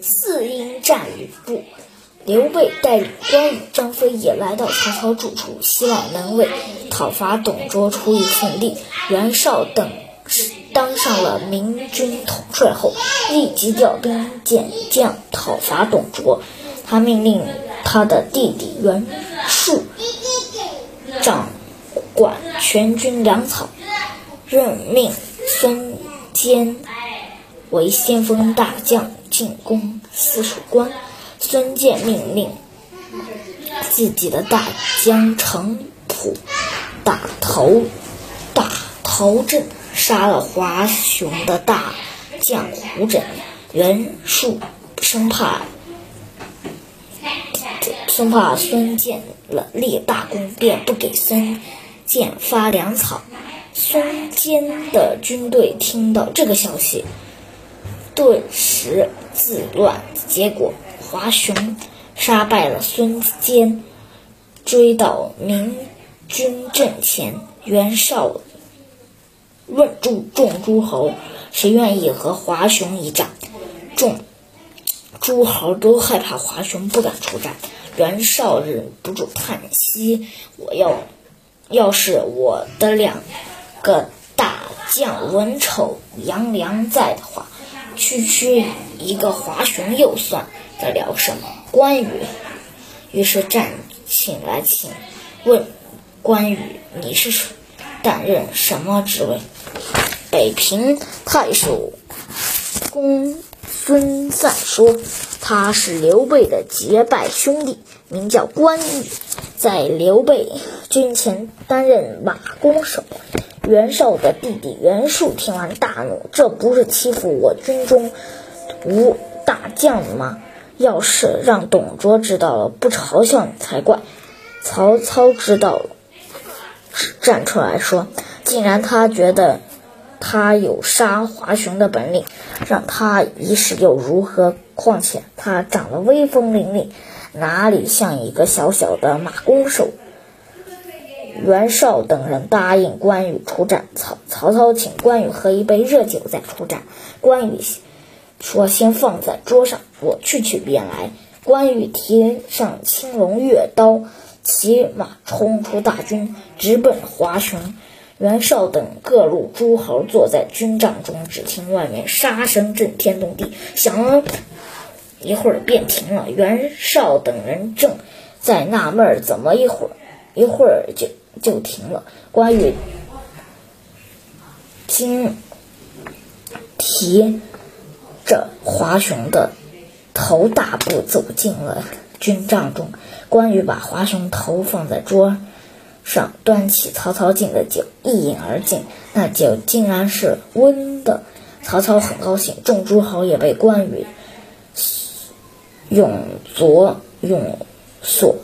四英战吕布。刘备带领关羽、张飞也来到曹操住处，希望能为讨伐董卓出一份力。袁绍等当上了明军统帅后，立即调兵遣将讨伐董卓。他命令他的弟弟袁术掌管全军粮草，任命孙坚为先锋大将，进攻泗水关。孙坚命令自己的大将程普打头打头阵，杀了华雄的大将胡轸。袁术生怕生怕孙坚了立大功，便不给孙坚发粮草。孙坚的军队听到这个消息，顿时自乱，结果。华雄杀败了孙坚，追到明军阵前。袁绍问诸众诸侯：“谁愿意和华雄一战？”众诸侯都害怕华雄，不敢出战。袁绍忍不住叹息：“我要要是我的。两个大将文丑、杨良在的。话，区区一个华雄又算。”得了什么？关羽于是站起来，请问关羽，你是担任什么职位？北平太守公孙瓒说：“他是刘备的结拜兄弟，名叫关羽，在刘备军前担任马弓手。”袁绍的弟弟袁术听完大怒：“这不是欺负我军中无大将吗？”要是让董卓知道了，不嘲笑你才怪。曹操知道了，站出来说：“既然他觉得他有杀华雄的本领，让他一试又如何？况且他长得威风凛凛，哪里像一个小小的马弓手？”袁绍等人答应关羽出战。曹曹操请关羽喝一杯热酒再出战。关羽。说：“先放在桌上，我去取便来。”关羽提上青龙跃刀，骑马冲出大军，直奔华雄。袁绍等各路诸侯坐在军帐中，只听外面杀声震天动地，响了一会儿便停了。袁绍等人正在纳闷，怎么一会儿一会儿就就停了？关羽听提。着华雄的头，大步走进了军帐中。关羽把华雄头放在桌上，端起曹操敬的酒，一饮而尽。那酒竟然是温的。曹操很高兴，众诸侯也被关羽勇卓勇所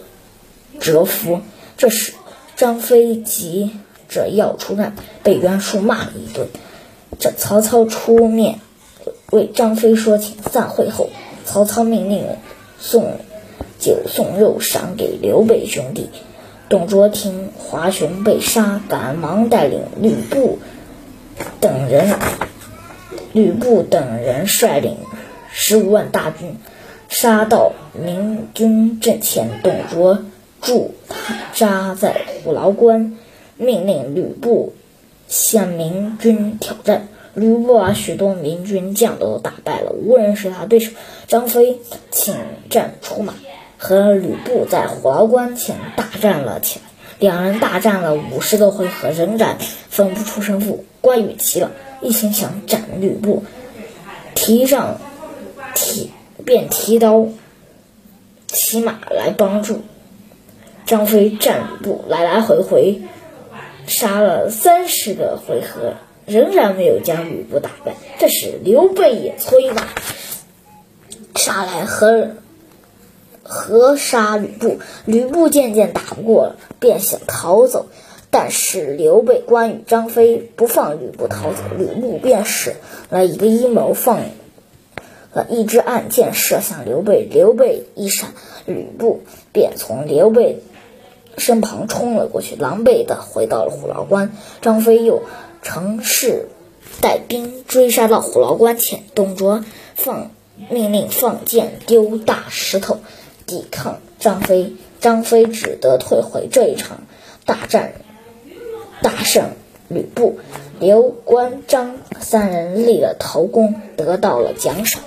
折服。这时，张飞急着要出战，被袁术骂了一顿。这曹操出面。为张飞说情。散会后，曹操命令送酒送肉赏给刘备兄弟。董卓听华雄被杀，赶忙带领吕布等人，吕布等人率领十五万大军杀到明军阵前。董卓驻扎在虎牢关，命令吕布向明军挑战。吕布把许多明军将都打败了，无人是他对手。张飞请战出马，和吕布在虎牢关前大战了起来。两人大战了五十多回合，仍然分不出胜负。关羽急了，一心想斩吕布，提上提便提刀骑马来帮助张飞战吕布，来来回回杀了三十个回合。仍然没有将吕布打败。这时刘备也催马杀来，和和杀吕布。吕布渐渐打不过了，便想逃走，但是刘备、关羽、张飞不放吕布逃走，吕布便使了一个阴谋，放了一支暗箭射向刘备。刘备一闪，吕布便从刘备身旁冲了过去，狼狈的回到了虎牢关。张飞又。乘势带兵追杀到虎牢关前，董卓放命令放箭丢大石头抵抗张飞。张飞只得退回。这一场大战大胜吕布，刘关张三人立了头功，得到了奖赏。